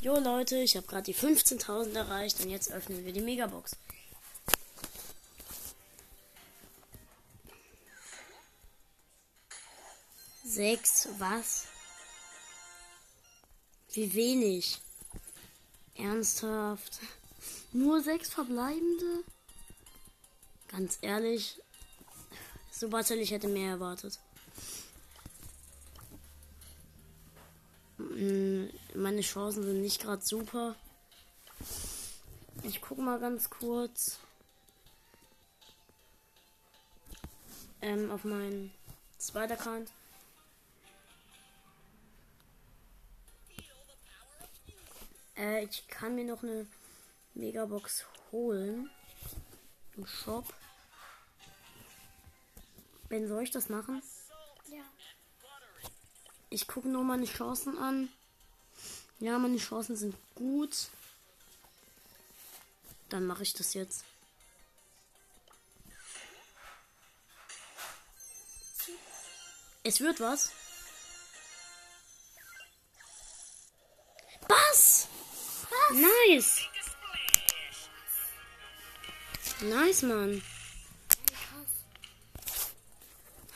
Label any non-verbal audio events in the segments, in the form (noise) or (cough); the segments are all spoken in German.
Jo Leute, ich habe gerade die 15.000 erreicht und jetzt öffnen wir die Megabox. Sechs, was? Wie wenig? Ernsthaft? Nur sechs verbleibende? Ganz ehrlich, Supercell, ich hätte mehr erwartet. Meine Chancen sind nicht gerade super. Ich gucke mal ganz kurz ähm, auf meinen zweiten Account. Äh, ich kann mir noch eine Megabox holen. Im Shop. Ben, soll ich das machen? Ja. Ich gucke nur meine Chancen an. Ja, meine Chancen sind gut. Dann mache ich das jetzt. Es wird was. Bass! Nice! Nice, Mann.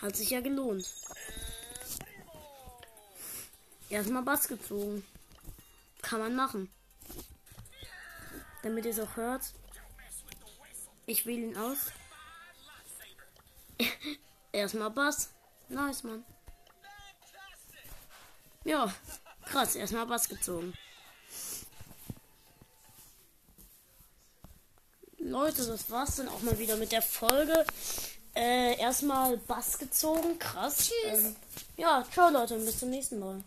Hat sich ja gelohnt. Erstmal Bass gezogen. Kann man machen. Damit ihr es auch hört. Ich wähle ihn aus. (laughs) Erstmal Bass. Nice, Mann. Ja, krass. Erstmal Bass gezogen. Leute, das war's dann auch mal wieder mit der Folge. Äh, erstmal Bass gezogen. Krass. Tschüss. Ähm, ja, ciao Leute und bis zum nächsten Mal.